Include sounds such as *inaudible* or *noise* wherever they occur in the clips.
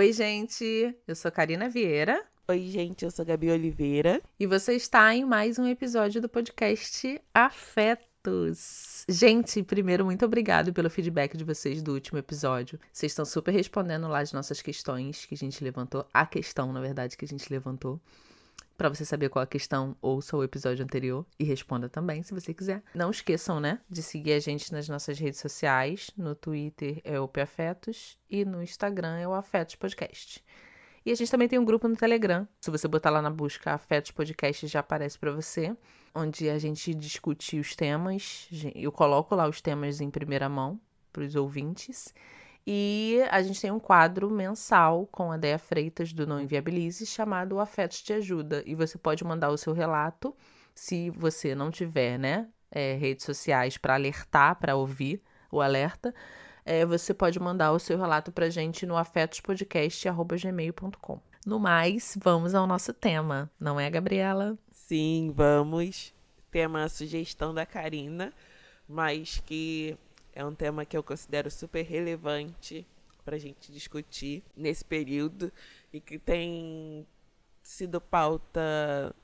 Oi, gente. Eu sou Karina Vieira. Oi, gente. Eu sou Gabi Oliveira. E você está em mais um episódio do podcast Afetos. Gente, primeiro, muito obrigado pelo feedback de vocês do último episódio. Vocês estão super respondendo lá as nossas questões que a gente levantou. A questão, na verdade, que a gente levantou. Para você saber qual a questão, ouça o episódio anterior e responda também, se você quiser. Não esqueçam, né, de seguir a gente nas nossas redes sociais. No Twitter é o Afetos e no Instagram é o Afetos Podcast. E a gente também tem um grupo no Telegram. Se você botar lá na busca Afetos Podcast, já aparece para você, onde a gente discute os temas. Eu coloco lá os temas em primeira mão para os ouvintes. E a gente tem um quadro mensal com a Deia Freitas do Não Inviabilize chamado Afetos Te Ajuda. E você pode mandar o seu relato, se você não tiver, né, é, redes sociais para alertar, para ouvir o alerta. É, você pode mandar o seu relato para gente no afetospodcast.gmail.com. No mais, vamos ao nosso tema, não é, Gabriela? Sim, vamos. Tema sugestão da Karina, mas que é um tema que eu considero super relevante para a gente discutir nesse período e que tem sido pauta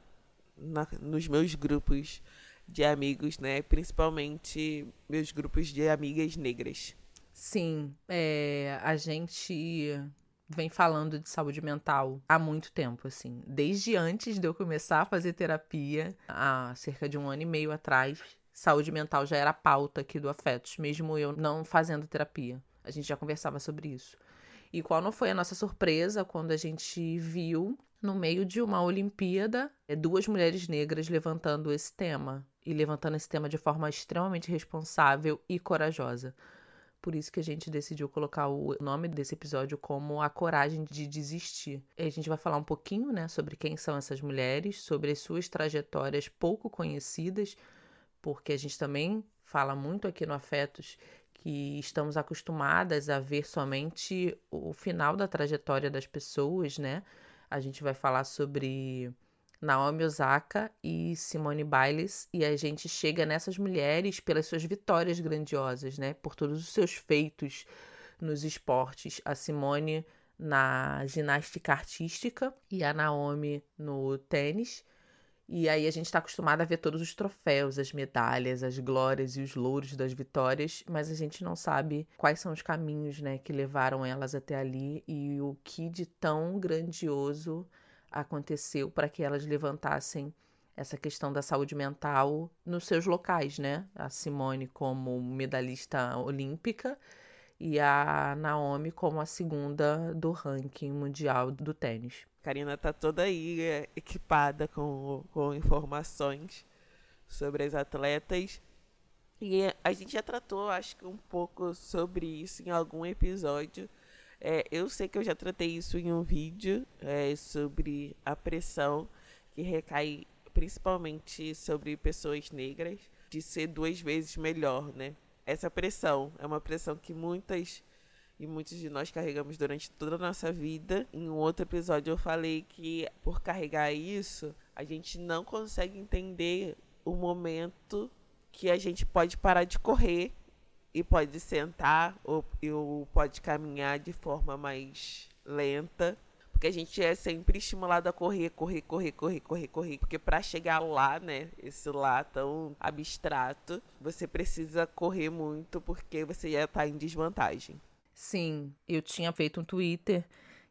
na, nos meus grupos de amigos, né? Principalmente meus grupos de amigas negras. Sim, é, a gente vem falando de saúde mental há muito tempo, assim. Desde antes de eu começar a fazer terapia, há cerca de um ano e meio atrás, saúde mental já era pauta aqui do Afetos, mesmo eu não fazendo terapia. A gente já conversava sobre isso. E qual não foi a nossa surpresa quando a gente viu, no meio de uma Olimpíada, é, duas mulheres negras levantando esse tema. E levantando esse tema de forma extremamente responsável e corajosa. Por isso que a gente decidiu colocar o nome desse episódio como A Coragem de Desistir. E a gente vai falar um pouquinho, né, sobre quem são essas mulheres, sobre as suas trajetórias pouco conhecidas, porque a gente também fala muito aqui no Afetos que estamos acostumadas a ver somente o final da trajetória das pessoas, né? A gente vai falar sobre Naomi Osaka e Simone Biles e a gente chega nessas mulheres pelas suas vitórias grandiosas, né? Por todos os seus feitos nos esportes. A Simone na ginástica artística e a Naomi no tênis. E aí a gente está acostumado a ver todos os troféus, as medalhas, as glórias e os louros das vitórias, mas a gente não sabe quais são os caminhos, né, que levaram elas até ali e o que de tão grandioso aconteceu para que elas levantassem essa questão da saúde mental nos seus locais, né? A Simone como medalhista olímpica e a Naomi como a segunda do ranking mundial do tênis. Karina tá toda aí é, equipada com, com informações sobre as atletas. E a gente já tratou, acho que um pouco sobre isso em algum episódio. É, eu sei que eu já tratei isso em um vídeo é, sobre a pressão que recai principalmente sobre pessoas negras de ser duas vezes melhor, né? Essa pressão é uma pressão que muitas e muitos de nós carregamos durante toda a nossa vida. Em um outro episódio eu falei que por carregar isso, a gente não consegue entender o momento que a gente pode parar de correr e pode sentar ou, ou pode caminhar de forma mais lenta. Porque a gente é sempre estimulado a correr, correr, correr, correr, correr, correr. Porque para chegar lá, né, esse lá tão abstrato, você precisa correr muito porque você já está em desvantagem. Sim, eu tinha feito um Twitter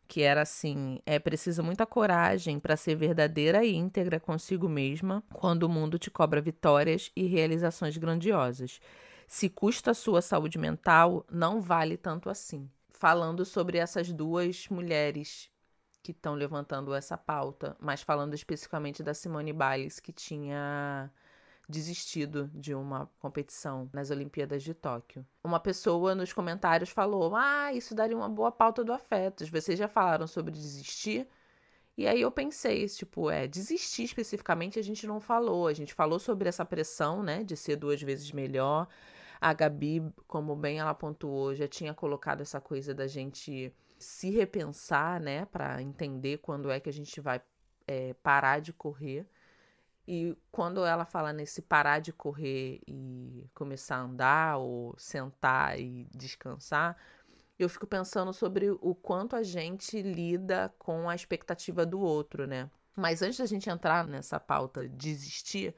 que era assim: é preciso muita coragem para ser verdadeira e íntegra consigo mesma quando o mundo te cobra vitórias e realizações grandiosas. Se custa a sua saúde mental, não vale tanto assim. Falando sobre essas duas mulheres que estão levantando essa pauta, mas falando especificamente da Simone Biles, que tinha desistido de uma competição nas Olimpíadas de Tóquio. Uma pessoa nos comentários falou: Ah, isso daria uma boa pauta do Afetos. Vocês já falaram sobre desistir? E aí eu pensei, tipo, é, desistir especificamente a gente não falou. A gente falou sobre essa pressão, né, de ser duas vezes melhor. A Gabi, como bem ela pontuou, já tinha colocado essa coisa da gente se repensar, né, para entender quando é que a gente vai é, parar de correr. E quando ela fala nesse parar de correr e começar a andar ou sentar e descansar, eu fico pensando sobre o quanto a gente lida com a expectativa do outro, né? Mas antes da gente entrar nessa pauta de desistir,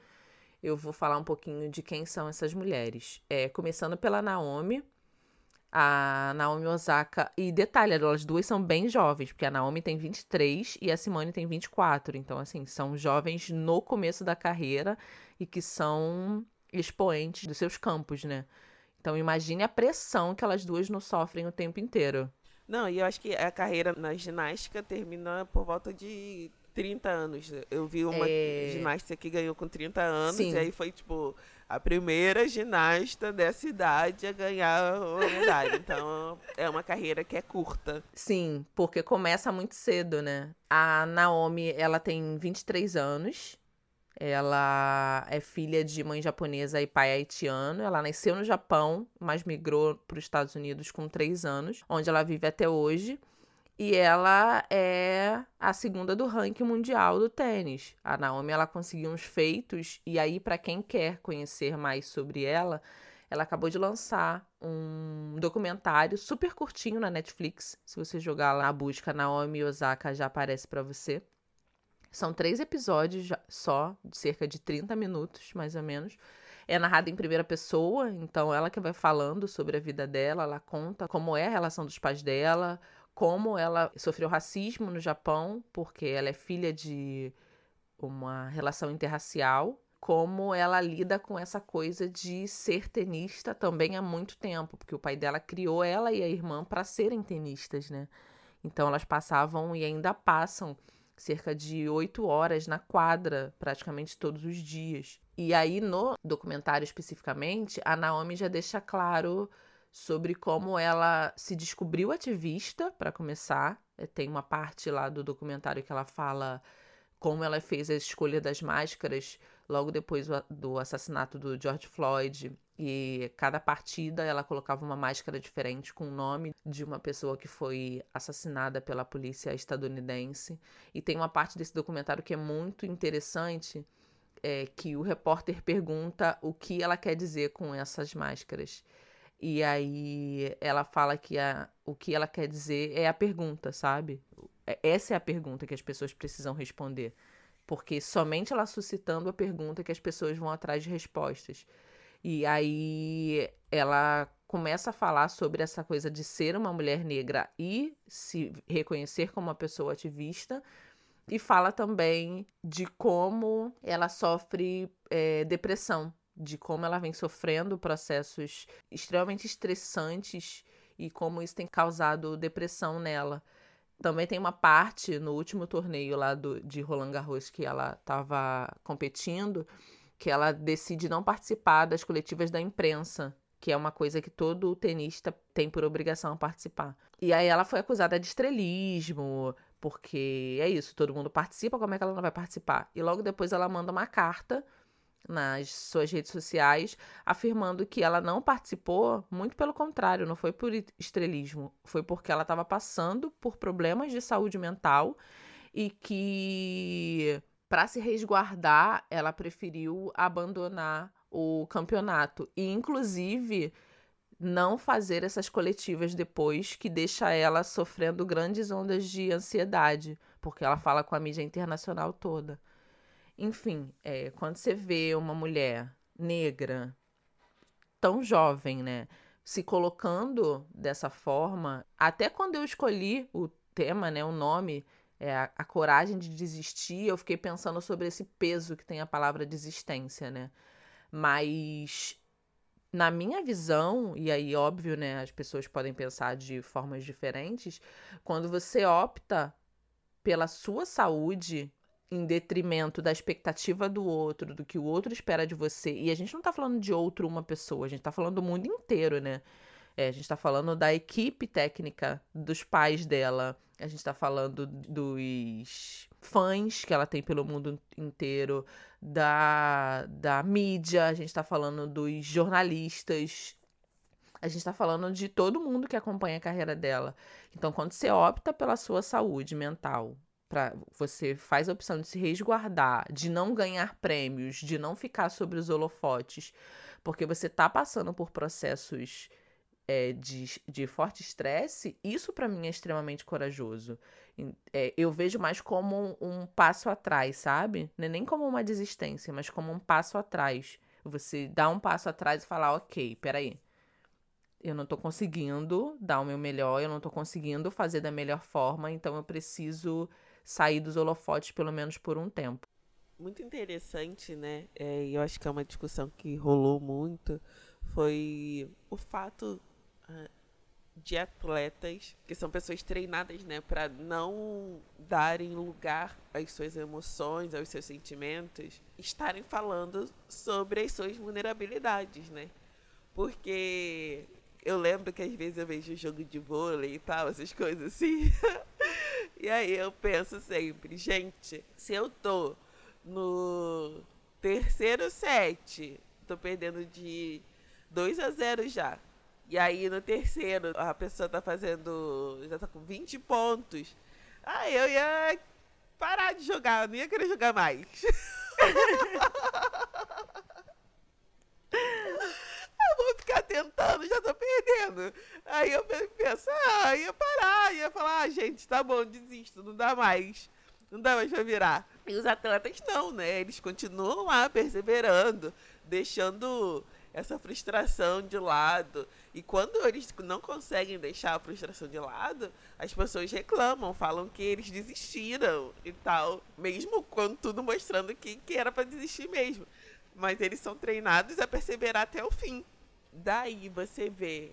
eu vou falar um pouquinho de quem são essas mulheres. É, começando pela Naomi, a Naomi Osaka. E detalhe, elas duas são bem jovens, porque a Naomi tem 23 e a Simone tem 24. Então, assim, são jovens no começo da carreira e que são expoentes dos seus campos, né? Então, imagine a pressão que elas duas não sofrem o tempo inteiro. Não, e eu acho que a carreira na ginástica termina por volta de 30 anos. Eu vi uma é... ginasta que ganhou com 30 anos Sim. e aí foi, tipo, a primeira ginasta dessa idade a ganhar a medalha. Então, é uma carreira que é curta. Sim, porque começa muito cedo, né? A Naomi, ela tem 23 anos. Ela é filha de mãe japonesa e pai haitiano. Ela nasceu no Japão, mas migrou para os Estados Unidos com 3 anos, onde ela vive até hoje. E ela é a segunda do ranking mundial do tênis. A Naomi ela conseguiu uns feitos e aí para quem quer conhecer mais sobre ela, ela acabou de lançar um documentário super curtinho na Netflix. Se você jogar lá na busca Naomi Osaka já aparece para você. São três episódios só, de cerca de 30 minutos, mais ou menos. É narrado em primeira pessoa, então ela que vai falando sobre a vida dela, ela conta como é a relação dos pais dela, como ela sofreu racismo no Japão, porque ela é filha de uma relação interracial, como ela lida com essa coisa de ser tenista também há muito tempo, porque o pai dela criou ela e a irmã para serem tenistas, né? Então elas passavam e ainda passam cerca de oito horas na quadra, praticamente todos os dias. E aí, no documentário especificamente, a Naomi já deixa claro sobre como ela se descobriu ativista, para começar. É, tem uma parte lá do documentário que ela fala como ela fez a escolha das máscaras logo depois do assassinato do George Floyd. E cada partida ela colocava uma máscara diferente com o nome de uma pessoa que foi assassinada pela polícia estadunidense. E tem uma parte desse documentário que é muito interessante, é, que o repórter pergunta o que ela quer dizer com essas máscaras. E aí ela fala que a, o que ela quer dizer é a pergunta, sabe? É, essa é a pergunta que as pessoas precisam responder. Porque somente ela suscitando a pergunta que as pessoas vão atrás de respostas. E aí ela começa a falar sobre essa coisa de ser uma mulher negra e se reconhecer como uma pessoa ativista. E fala também de como ela sofre é, depressão de como ela vem sofrendo processos extremamente estressantes e como isso tem causado depressão nela. Também tem uma parte no último torneio lá do, de Roland Garros que ela estava competindo, que ela decide não participar das coletivas da imprensa, que é uma coisa que todo tenista tem por obrigação participar. E aí ela foi acusada de estrelismo, porque é isso, todo mundo participa, como é que ela não vai participar? E logo depois ela manda uma carta nas suas redes sociais, afirmando que ela não participou, muito pelo contrário, não foi por estrelismo, foi porque ela estava passando por problemas de saúde mental e que, para se resguardar, ela preferiu abandonar o campeonato e, inclusive, não fazer essas coletivas depois, que deixa ela sofrendo grandes ondas de ansiedade, porque ela fala com a mídia internacional toda. Enfim, é, quando você vê uma mulher negra tão jovem, né, se colocando dessa forma, até quando eu escolhi o tema, né, o nome, é, a, a, coragem de desistir, eu fiquei pensando sobre esse peso que tem a palavra desistência, né? Mas na minha visão, e aí óbvio, né, as pessoas podem pensar de formas diferentes, quando você opta pela sua saúde em detrimento da expectativa do outro, do que o outro espera de você. E a gente não tá falando de outro uma pessoa, a gente tá falando do mundo inteiro, né? É, a gente tá falando da equipe técnica dos pais dela, a gente tá falando dos fãs que ela tem pelo mundo inteiro, da, da mídia, a gente tá falando dos jornalistas, a gente está falando de todo mundo que acompanha a carreira dela. Então, quando você opta pela sua saúde mental, para você faz a opção de se resguardar, de não ganhar prêmios, de não ficar sobre os holofotes, porque você está passando por processos é, de, de forte estresse, isso para mim é extremamente corajoso. É, eu vejo mais como um, um passo atrás, sabe? É nem como uma desistência, mas como um passo atrás. Você dá um passo atrás e falar, ok, peraí. Eu não tô conseguindo dar o meu melhor, eu não tô conseguindo fazer da melhor forma, então eu preciso sair dos holofotes pelo menos por um tempo. Muito interessante, né? É, eu acho que é uma discussão que rolou muito. Foi o fato uh, de atletas, que são pessoas treinadas, né, para não darem lugar às suas emoções, aos seus sentimentos, estarem falando sobre as suas vulnerabilidades, né? Porque eu lembro que às vezes eu vejo jogo de vôlei e tal, essas coisas assim. *laughs* e aí eu penso sempre, gente, se eu tô no terceiro set, tô perdendo de 2 a 0 já. E aí no terceiro, a pessoa tá fazendo. já tá com 20 pontos. Aí eu ia parar de jogar, não ia querer jogar mais. *laughs* eu vou tentando, já tô perdendo. Aí eu penso, ah, ia parar, ia falar, ah, gente, tá bom, desisto, não dá mais. Não dá mais pra virar. E os atletas não, né? Eles continuam lá perseverando, deixando essa frustração de lado. E quando eles não conseguem deixar a frustração de lado, as pessoas reclamam, falam que eles desistiram e tal, mesmo quando tudo mostrando que, que era para desistir mesmo. Mas eles são treinados a perseverar até o fim. Daí você vê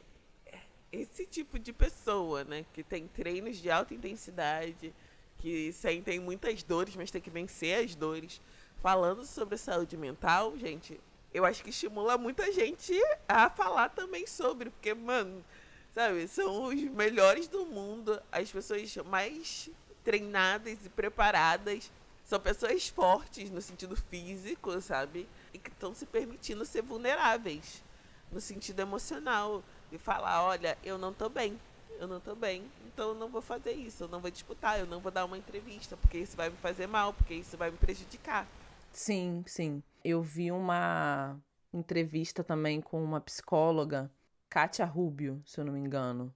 esse tipo de pessoa, né, que tem treinos de alta intensidade, que sentem muitas dores, mas tem que vencer as dores, falando sobre saúde mental, gente, eu acho que estimula muita gente a falar também sobre, porque, mano, sabe, são os melhores do mundo, as pessoas mais treinadas e preparadas, são pessoas fortes no sentido físico, sabe? E que estão se permitindo ser vulneráveis no sentido emocional, e falar, olha, eu não tô bem, eu não tô bem, então eu não vou fazer isso, eu não vou disputar, eu não vou dar uma entrevista, porque isso vai me fazer mal, porque isso vai me prejudicar. Sim, sim. Eu vi uma entrevista também com uma psicóloga, Kátia Rubio, se eu não me engano,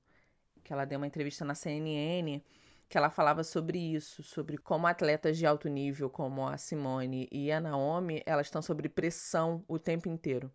que ela deu uma entrevista na CNN que ela falava sobre isso, sobre como atletas de alto nível como a Simone e a Naomi, elas estão sob pressão o tempo inteiro.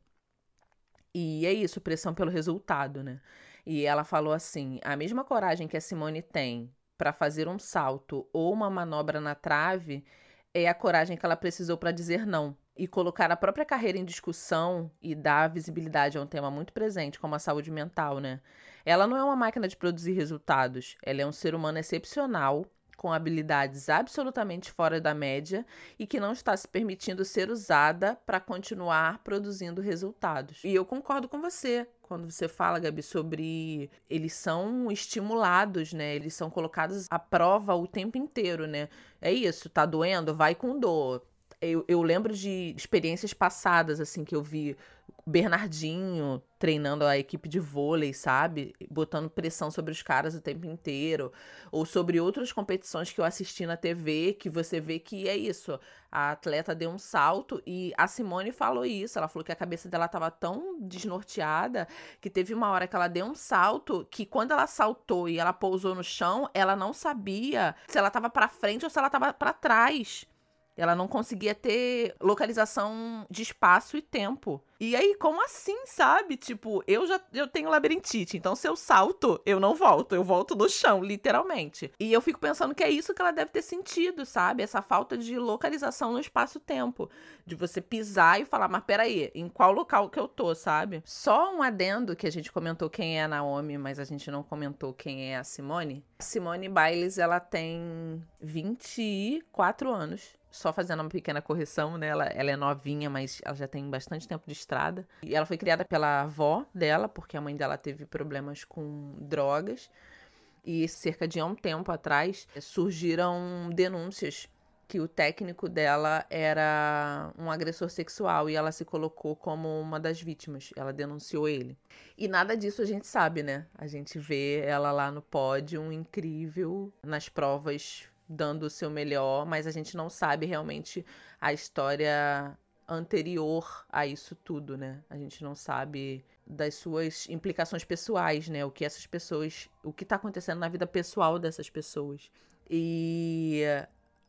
E é isso, pressão pelo resultado, né? E ela falou assim: a mesma coragem que a Simone tem para fazer um salto ou uma manobra na trave, é a coragem que ela precisou para dizer não e colocar a própria carreira em discussão e dar visibilidade a um tema muito presente, como a saúde mental, né? Ela não é uma máquina de produzir resultados, ela é um ser humano excepcional, com habilidades absolutamente fora da média e que não está se permitindo ser usada para continuar produzindo resultados. E eu concordo com você quando você fala, Gabi, sobre eles são estimulados, né? Eles são colocados à prova o tempo inteiro, né? É isso, tá doendo? Vai com dor. Eu, eu lembro de experiências passadas, assim, que eu vi Bernardinho treinando a equipe de vôlei, sabe? Botando pressão sobre os caras o tempo inteiro. Ou sobre outras competições que eu assisti na TV, que você vê que é isso. A atleta deu um salto e a Simone falou isso. Ela falou que a cabeça dela estava tão desnorteada que teve uma hora que ela deu um salto que quando ela saltou e ela pousou no chão, ela não sabia se ela estava para frente ou se ela estava para trás. Ela não conseguia ter localização de espaço e tempo. E aí, como assim, sabe? Tipo, eu já eu tenho labirintite, então se eu salto, eu não volto, eu volto no chão, literalmente. E eu fico pensando que é isso que ela deve ter sentido, sabe? Essa falta de localização no espaço-tempo. De você pisar e falar, mas peraí, em qual local que eu tô, sabe? Só um adendo que a gente comentou quem é a Naomi, mas a gente não comentou quem é a Simone. A Simone Biles, ela tem 24 anos só fazendo uma pequena correção, né? Ela, ela é novinha, mas ela já tem bastante tempo de estrada. E ela foi criada pela avó dela, porque a mãe dela teve problemas com drogas. E cerca de um tempo atrás surgiram denúncias que o técnico dela era um agressor sexual e ela se colocou como uma das vítimas. Ela denunciou ele. E nada disso a gente sabe, né? A gente vê ela lá no pódio, incrível, nas provas dando o seu melhor, mas a gente não sabe realmente a história anterior a isso tudo, né? A gente não sabe das suas implicações pessoais, né? O que essas pessoas, o que está acontecendo na vida pessoal dessas pessoas. E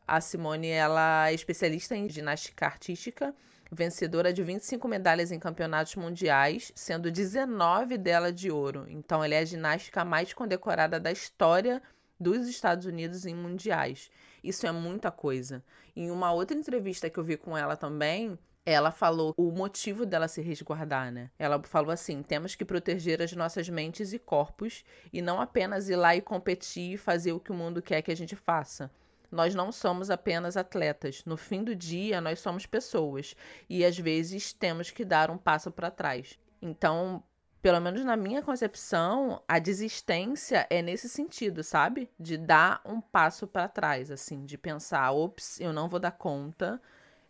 a Simone, ela é especialista em ginástica artística, vencedora de 25 medalhas em campeonatos mundiais, sendo 19 dela de ouro. Então, ela é a ginástica mais condecorada da história dos Estados Unidos em mundiais. Isso é muita coisa. Em uma outra entrevista que eu vi com ela também, ela falou o motivo dela se resguardar, né? Ela falou assim: temos que proteger as nossas mentes e corpos e não apenas ir lá e competir e fazer o que o mundo quer que a gente faça. Nós não somos apenas atletas. No fim do dia, nós somos pessoas e às vezes temos que dar um passo para trás. Então, pelo menos na minha concepção, a desistência é nesse sentido, sabe? De dar um passo para trás, assim, de pensar, ops, eu não vou dar conta,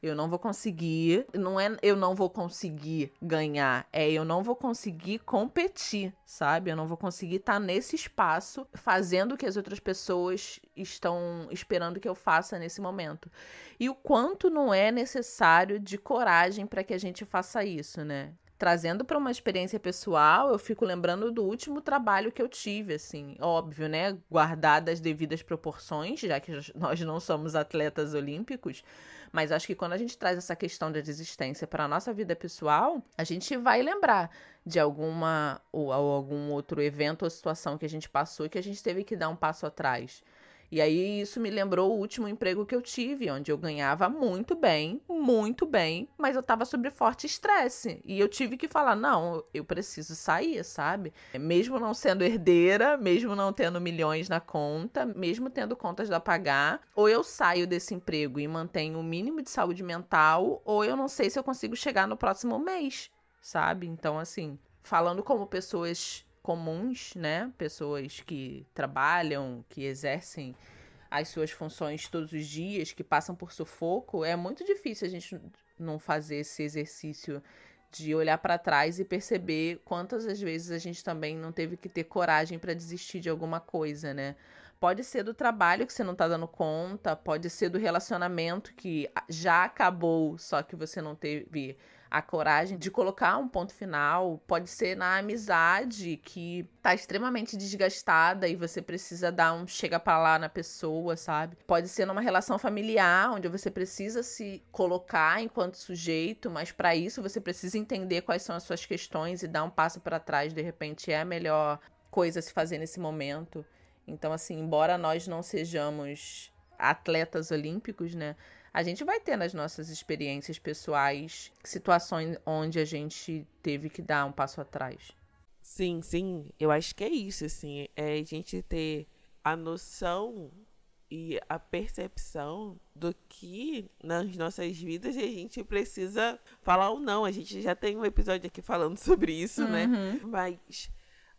eu não vou conseguir, não é eu não vou conseguir ganhar, é eu não vou conseguir competir, sabe? Eu não vou conseguir estar tá nesse espaço fazendo o que as outras pessoas estão esperando que eu faça nesse momento. E o quanto não é necessário de coragem para que a gente faça isso, né? Trazendo para uma experiência pessoal, eu fico lembrando do último trabalho que eu tive, assim, óbvio, né, guardadas as devidas proporções, já que *laughs* nós não somos atletas olímpicos, mas acho que quando a gente traz essa questão da desistência para a nossa vida pessoal, a gente vai lembrar de alguma ou, algum outro evento ou situação que a gente passou que a gente teve que dar um passo atrás. E aí isso me lembrou o último emprego que eu tive, onde eu ganhava muito bem, muito bem, mas eu tava sob forte estresse. E eu tive que falar: não, eu preciso sair, sabe? Mesmo não sendo herdeira, mesmo não tendo milhões na conta, mesmo tendo contas a pagar, ou eu saio desse emprego e mantenho o mínimo de saúde mental, ou eu não sei se eu consigo chegar no próximo mês, sabe? Então, assim, falando como pessoas comuns, né? Pessoas que trabalham, que exercem as suas funções todos os dias, que passam por sufoco, é muito difícil a gente não fazer esse exercício de olhar para trás e perceber quantas as vezes a gente também não teve que ter coragem para desistir de alguma coisa, né? Pode ser do trabalho que você não tá dando conta, pode ser do relacionamento que já acabou, só que você não teve a coragem de colocar um ponto final. Pode ser na amizade que tá extremamente desgastada e você precisa dar um chega para lá na pessoa, sabe? Pode ser numa relação familiar onde você precisa se colocar enquanto sujeito, mas para isso você precisa entender quais são as suas questões e dar um passo para trás, de repente é a melhor coisa a se fazer nesse momento. Então, assim, embora nós não sejamos atletas olímpicos, né? A gente vai ter nas nossas experiências pessoais situações onde a gente teve que dar um passo atrás. Sim, sim. Eu acho que é isso, assim. É a gente ter a noção e a percepção do que nas nossas vidas a gente precisa falar ou não. A gente já tem um episódio aqui falando sobre isso, né? uhum. né? Mas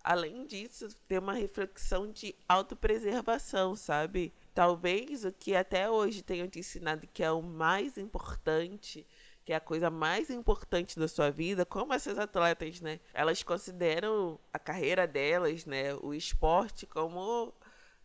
além disso, ter uma reflexão de autopreservação, sabe? Talvez o que até hoje tenham te ensinado que é o mais importante, que é a coisa mais importante da sua vida, como essas atletas, né? Elas consideram a carreira delas, né, o esporte como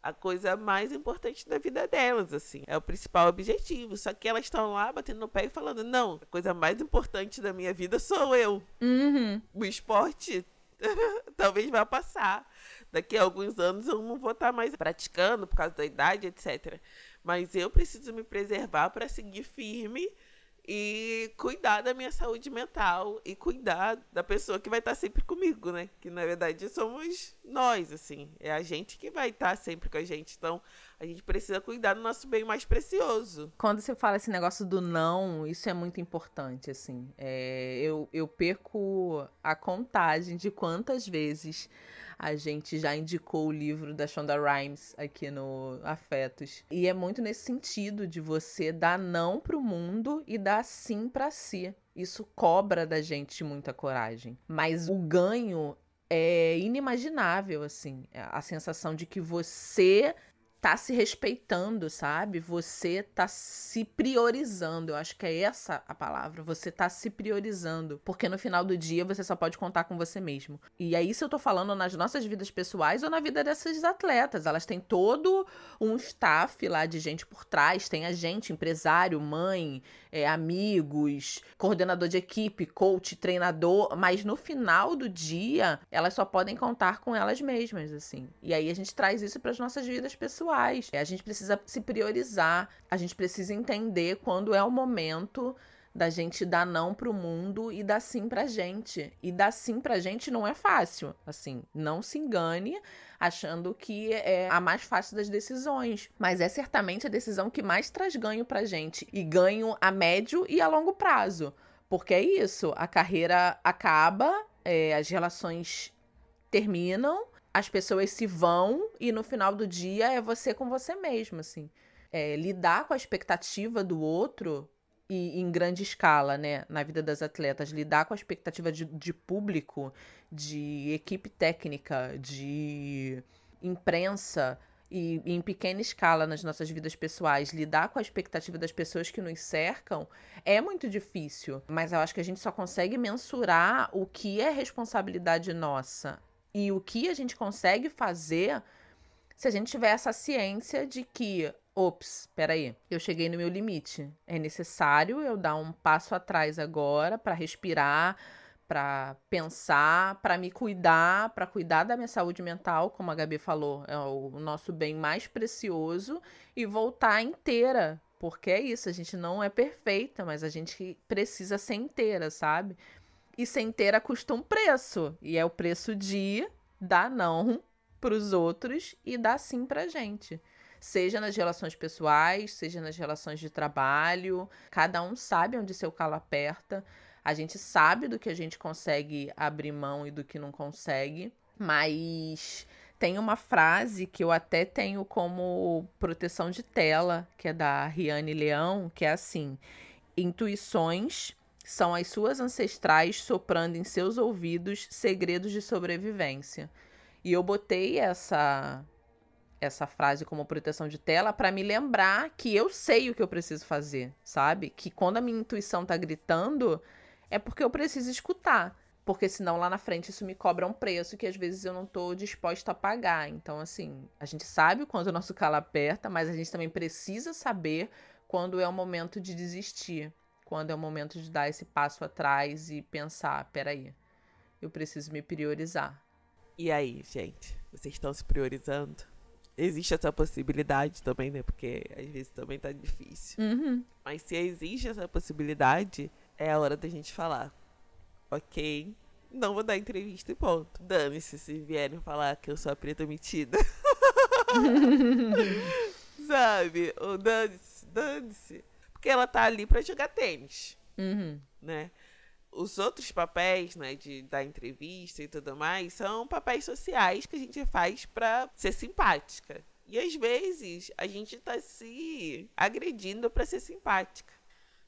a coisa mais importante da vida delas, assim. É o principal objetivo. Só que elas estão lá batendo no pé e falando: não, a coisa mais importante da minha vida sou eu. Uhum. O esporte *laughs* talvez vá passar. Daqui a alguns anos eu não vou estar mais praticando por causa da idade, etc. Mas eu preciso me preservar para seguir firme e cuidar da minha saúde mental e cuidar da pessoa que vai estar sempre comigo, né? Que na verdade somos nós, assim, é a gente que vai estar sempre com a gente. Então, a gente precisa cuidar do nosso bem mais precioso. Quando você fala esse negócio do não, isso é muito importante, assim. É, eu, eu perco a contagem de quantas vezes a gente já indicou o livro da Shonda Rhimes aqui no Afetos. E é muito nesse sentido de você dar não pro mundo e dar sim para si. Isso cobra da gente muita coragem. Mas o ganho é inimaginável, assim. A sensação de que você tá se respeitando, sabe? Você tá se priorizando. Eu acho que é essa a palavra. Você tá se priorizando. Porque no final do dia você só pode contar com você mesmo. E é isso eu tô falando nas nossas vidas pessoais ou na vida dessas atletas. Elas têm todo um staff lá de gente por trás. Tem a gente, empresário, mãe, é, amigos, coordenador de equipe, coach, treinador. Mas no final do dia, elas só podem contar com elas mesmas, assim. E aí a gente traz isso para as nossas vidas pessoais pessoais. A gente precisa se priorizar, a gente precisa entender quando é o momento da gente dar não pro mundo e dar sim pra gente. E dar sim pra gente não é fácil. Assim, não se engane achando que é a mais fácil das decisões. Mas é certamente a decisão que mais traz ganho pra gente. E ganho a médio e a longo prazo. Porque é isso, a carreira acaba, é, as relações terminam as pessoas se vão e no final do dia é você com você mesmo, assim. É, lidar com a expectativa do outro e em grande escala, né, na vida das atletas, lidar com a expectativa de, de público, de equipe técnica, de imprensa e, e, em pequena escala nas nossas vidas pessoais, lidar com a expectativa das pessoas que nos cercam é muito difícil. Mas eu acho que a gente só consegue mensurar o que é responsabilidade nossa e o que a gente consegue fazer se a gente tiver essa ciência de que, ops, peraí, eu cheguei no meu limite. É necessário eu dar um passo atrás agora para respirar, para pensar, para me cuidar, para cuidar da minha saúde mental, como a Gabi falou, é o nosso bem mais precioso e voltar inteira. Porque é isso, a gente não é perfeita, mas a gente precisa ser inteira, sabe? E ser inteira custa um preço. E é o preço de dar não para os outros e dar sim para gente. Seja nas relações pessoais, seja nas relações de trabalho. Cada um sabe onde seu calo aperta. A gente sabe do que a gente consegue abrir mão e do que não consegue. Mas tem uma frase que eu até tenho como proteção de tela, que é da Riane Leão, que é assim: intuições são as suas ancestrais soprando em seus ouvidos segredos de sobrevivência. E eu botei essa essa frase como proteção de tela para me lembrar que eu sei o que eu preciso fazer, sabe? Que quando a minha intuição tá gritando, é porque eu preciso escutar. Porque senão lá na frente isso me cobra um preço que às vezes eu não tô disposta a pagar. Então, assim, a gente sabe quando o nosso calo aperta, mas a gente também precisa saber quando é o momento de desistir quando é o momento de dar esse passo atrás e pensar, peraí, eu preciso me priorizar. E aí, gente, vocês estão se priorizando? Existe essa possibilidade também, né? Porque às vezes também tá difícil. Uhum. Mas se existe essa possibilidade, é a hora da gente falar. Ok, não vou dar entrevista e ponto. Dane-se se vierem falar que eu sou a preta metida. *laughs* *laughs* Sabe? Ou dane-se, dane-se. Porque ela tá ali para jogar tênis. Uhum. Né? Os outros papéis, né, de dar entrevista e tudo mais, são papéis sociais que a gente faz para ser simpática. E às vezes a gente tá se agredindo para ser simpática.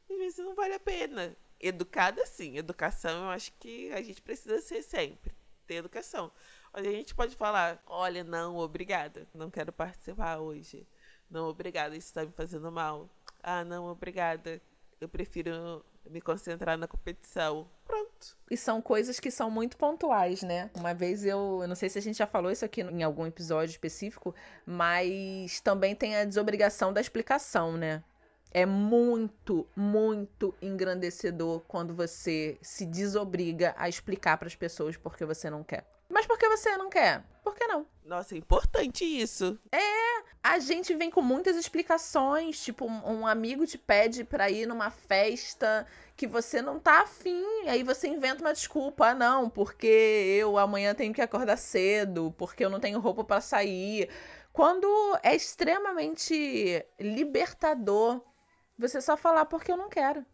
Às vezes não vale a pena. Educada, sim. Educação, eu acho que a gente precisa ser sempre. Ter educação. Mas a gente pode falar: olha, não, obrigada. Não quero participar hoje. Não, obrigada. Isso está me fazendo mal. Ah, não, obrigada. Eu prefiro me concentrar na competição. Pronto. E são coisas que são muito pontuais, né? Uma vez eu, eu não sei se a gente já falou isso aqui em algum episódio específico, mas também tem a desobrigação da explicação, né? É muito, muito engrandecedor quando você se desobriga a explicar para as pessoas porque você não quer. Mas por que você não quer? Por que não? Nossa, é importante isso. É, a gente vem com muitas explicações, tipo, um amigo te pede para ir numa festa que você não tá afim, aí você inventa uma desculpa, ah, não, porque eu amanhã tenho que acordar cedo, porque eu não tenho roupa para sair. Quando é extremamente libertador você só falar porque eu não quero.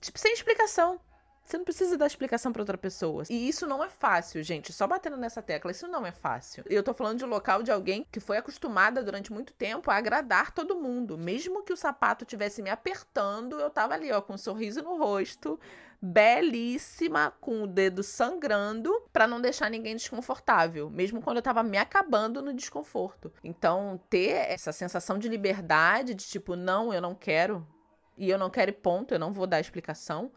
Tipo, sem explicação. Você não precisa dar explicação para outra pessoa. E isso não é fácil, gente. Só batendo nessa tecla, isso não é fácil. Eu tô falando de um local de alguém que foi acostumada durante muito tempo a agradar todo mundo. Mesmo que o sapato tivesse me apertando, eu tava ali, ó, com um sorriso no rosto, belíssima, com o dedo sangrando, para não deixar ninguém desconfortável, mesmo quando eu tava me acabando no desconforto. Então, ter essa sensação de liberdade, de tipo, não, eu não quero, e eu não quero ponto, eu não vou dar explicação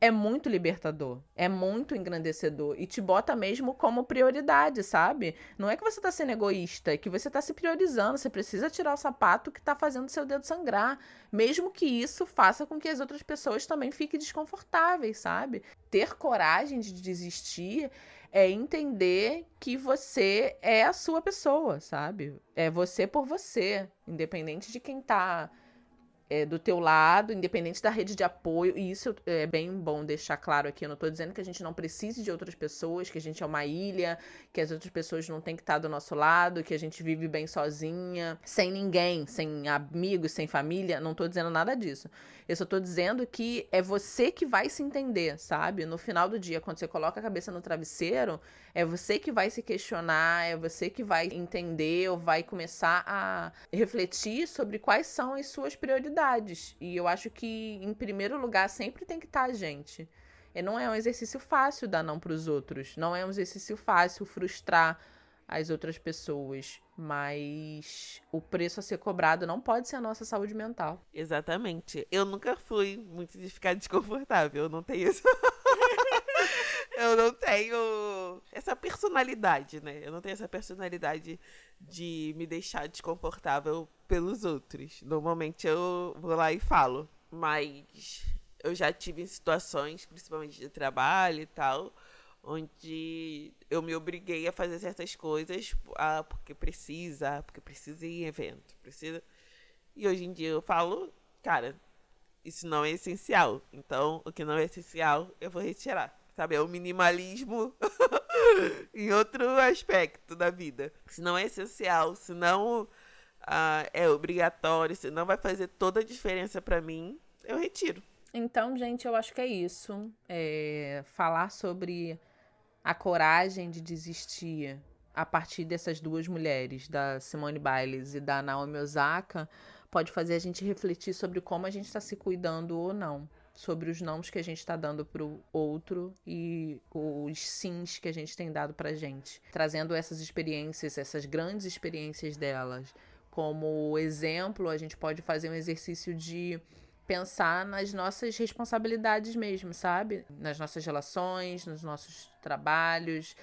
é muito libertador, é muito engrandecedor e te bota mesmo como prioridade, sabe? Não é que você tá sendo egoísta, é que você tá se priorizando, você precisa tirar o sapato que tá fazendo seu dedo sangrar, mesmo que isso faça com que as outras pessoas também fiquem desconfortáveis, sabe? Ter coragem de desistir é entender que você é a sua pessoa, sabe? É você por você, independente de quem tá é, do teu lado, independente da rede de apoio, e isso é bem bom deixar claro aqui. Eu não estou dizendo que a gente não precise de outras pessoas, que a gente é uma ilha, que as outras pessoas não têm que estar do nosso lado, que a gente vive bem sozinha, sem ninguém, sem amigos, sem família. Não estou dizendo nada disso. Eu só estou dizendo que é você que vai se entender, sabe? No final do dia, quando você coloca a cabeça no travesseiro, é você que vai se questionar, é você que vai entender ou vai começar a refletir sobre quais são as suas prioridades. E eu acho que, em primeiro lugar, sempre tem que estar a gente. E não é um exercício fácil dar não para os outros. Não é um exercício fácil frustrar as outras pessoas. Mas o preço a ser cobrado não pode ser a nossa saúde mental. Exatamente. Eu nunca fui muito de ficar desconfortável. Eu não tenho isso. *laughs* eu não tenho essa personalidade, né? Eu não tenho essa personalidade de me deixar desconfortável pelos outros. Normalmente eu vou lá e falo. Mas eu já tive situações, principalmente de trabalho e tal, onde eu me obriguei a fazer certas coisas ah, porque precisa, porque precisa ir em evento, precisa. E hoje em dia eu falo, cara, isso não é essencial. Então, o que não é essencial, eu vou retirar. Sabe? É o minimalismo *laughs* em outro aspecto da vida. Se não é essencial, se não uh, é obrigatório, se não vai fazer toda a diferença para mim, eu retiro. Então, gente, eu acho que é isso. É falar sobre a coragem de desistir a partir dessas duas mulheres, da Simone Biles e da Naomi Osaka, pode fazer a gente refletir sobre como a gente está se cuidando ou não sobre os nãos que a gente está dando para o outro e os sims que a gente tem dado para gente, trazendo essas experiências, essas grandes experiências delas. Como exemplo, a gente pode fazer um exercício de pensar nas nossas responsabilidades mesmo, sabe? Nas nossas relações, nos nossos trabalhos,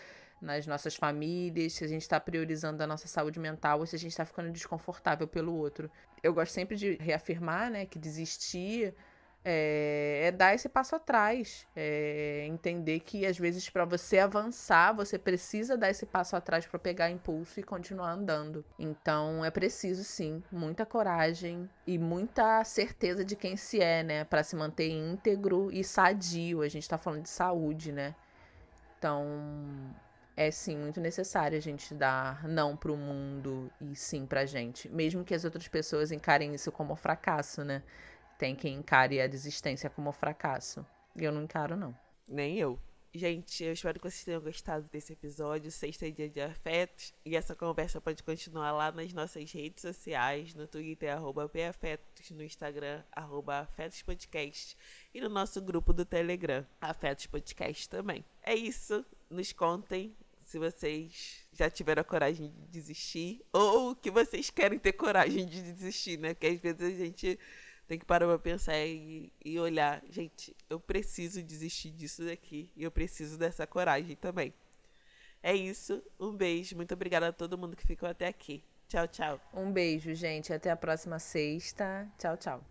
nas nossas famílias, se a gente está priorizando a nossa saúde mental ou se a gente está ficando desconfortável pelo outro. Eu gosto sempre de reafirmar, né, que desistir é, é, dar esse passo atrás, é entender que às vezes para você avançar você precisa dar esse passo atrás para pegar impulso e continuar andando. Então é preciso sim muita coragem e muita certeza de quem se é, né, para se manter íntegro e sadio. A gente está falando de saúde, né? Então é sim muito necessário a gente dar não para o mundo e sim para gente, mesmo que as outras pessoas encarem isso como fracasso, né? Tem quem encare a desistência como fracasso. Eu não encaro, não. Nem eu. Gente, eu espero que vocês tenham gostado desse episódio. Sexta é dia de afetos. E essa conversa pode continuar lá nas nossas redes sociais, no Twitter, arroba PAfetos, no Instagram, arroba Afetos Podcast. E no nosso grupo do Telegram, Afetos Podcast também. É isso. Nos contem se vocês já tiveram a coragem de desistir. Ou que vocês querem ter coragem de desistir, né? Porque às vezes a gente tem que parar pra pensar e, e olhar. Gente, eu preciso desistir disso daqui. E eu preciso dessa coragem também. É isso. Um beijo. Muito obrigada a todo mundo que ficou até aqui. Tchau, tchau. Um beijo, gente. Até a próxima sexta. Tchau, tchau.